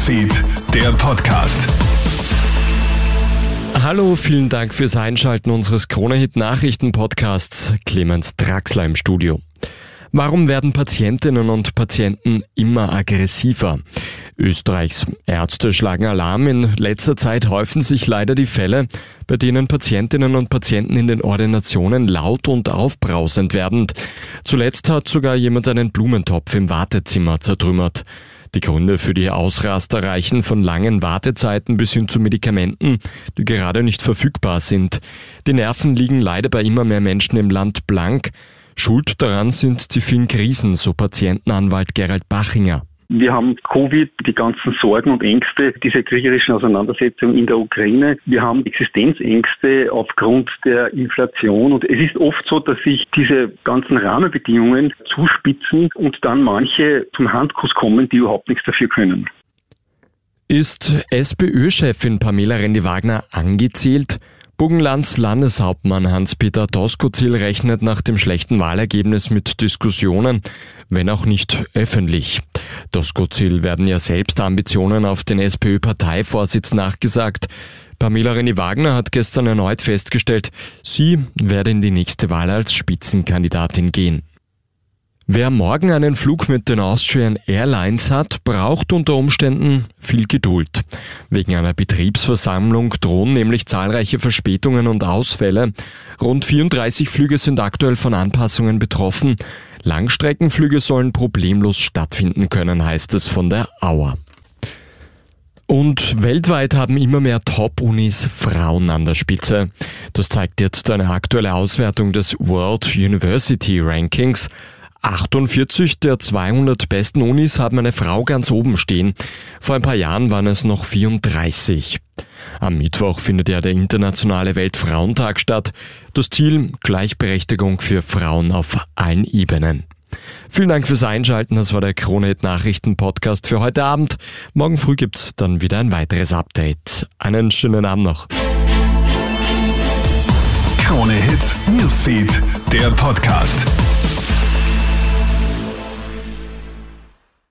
Newsfeed, der Podcast. Hallo, vielen Dank fürs Einschalten unseres Kronehit Nachrichten Podcasts. Clemens Draxler im Studio. Warum werden Patientinnen und Patienten immer aggressiver? Österreichs Ärzte schlagen Alarm. In letzter Zeit häufen sich leider die Fälle, bei denen Patientinnen und Patienten in den Ordinationen laut und aufbrausend werden. Zuletzt hat sogar jemand einen Blumentopf im Wartezimmer zertrümmert. Die Gründe für die Ausraster reichen von langen Wartezeiten bis hin zu Medikamenten, die gerade nicht verfügbar sind. Die Nerven liegen leider bei immer mehr Menschen im Land blank. Schuld daran sind die vielen Krisen, so Patientenanwalt Gerald Bachinger. Wir haben Covid, die ganzen Sorgen und Ängste, diese kriegerischen Auseinandersetzungen in der Ukraine. Wir haben Existenzängste aufgrund der Inflation. Und es ist oft so, dass sich diese ganzen Rahmenbedingungen zuspitzen und dann manche zum Handkuss kommen, die überhaupt nichts dafür können. Ist SPÖ-Chefin Pamela Rendi-Wagner angezählt? Burgenlands Landeshauptmann Hans-Peter Doskozil rechnet nach dem schlechten Wahlergebnis mit Diskussionen, wenn auch nicht öffentlich. Doskozil werden ja selbst Ambitionen auf den SPÖ-Parteivorsitz nachgesagt. Pamela René-Wagner hat gestern erneut festgestellt, sie werde in die nächste Wahl als Spitzenkandidatin gehen. Wer morgen einen Flug mit den Austrian Airlines hat, braucht unter Umständen viel Geduld. Wegen einer Betriebsversammlung drohen nämlich zahlreiche Verspätungen und Ausfälle. Rund 34 Flüge sind aktuell von Anpassungen betroffen. Langstreckenflüge sollen problemlos stattfinden können, heißt es von der Auer. Und weltweit haben immer mehr Top-Unis Frauen an der Spitze. Das zeigt jetzt eine aktuelle Auswertung des World University Rankings. 48 der 200 besten Unis haben eine Frau ganz oben stehen. Vor ein paar Jahren waren es noch 34. Am Mittwoch findet ja der internationale Weltfrauentag statt. Das Ziel Gleichberechtigung für Frauen auf allen Ebenen. Vielen Dank fürs Einschalten. Das war der Kronehit Nachrichten Podcast für heute Abend. Morgen früh gibt's dann wieder ein weiteres Update. Einen schönen Abend noch. Kronehit Newsfeed, der Podcast.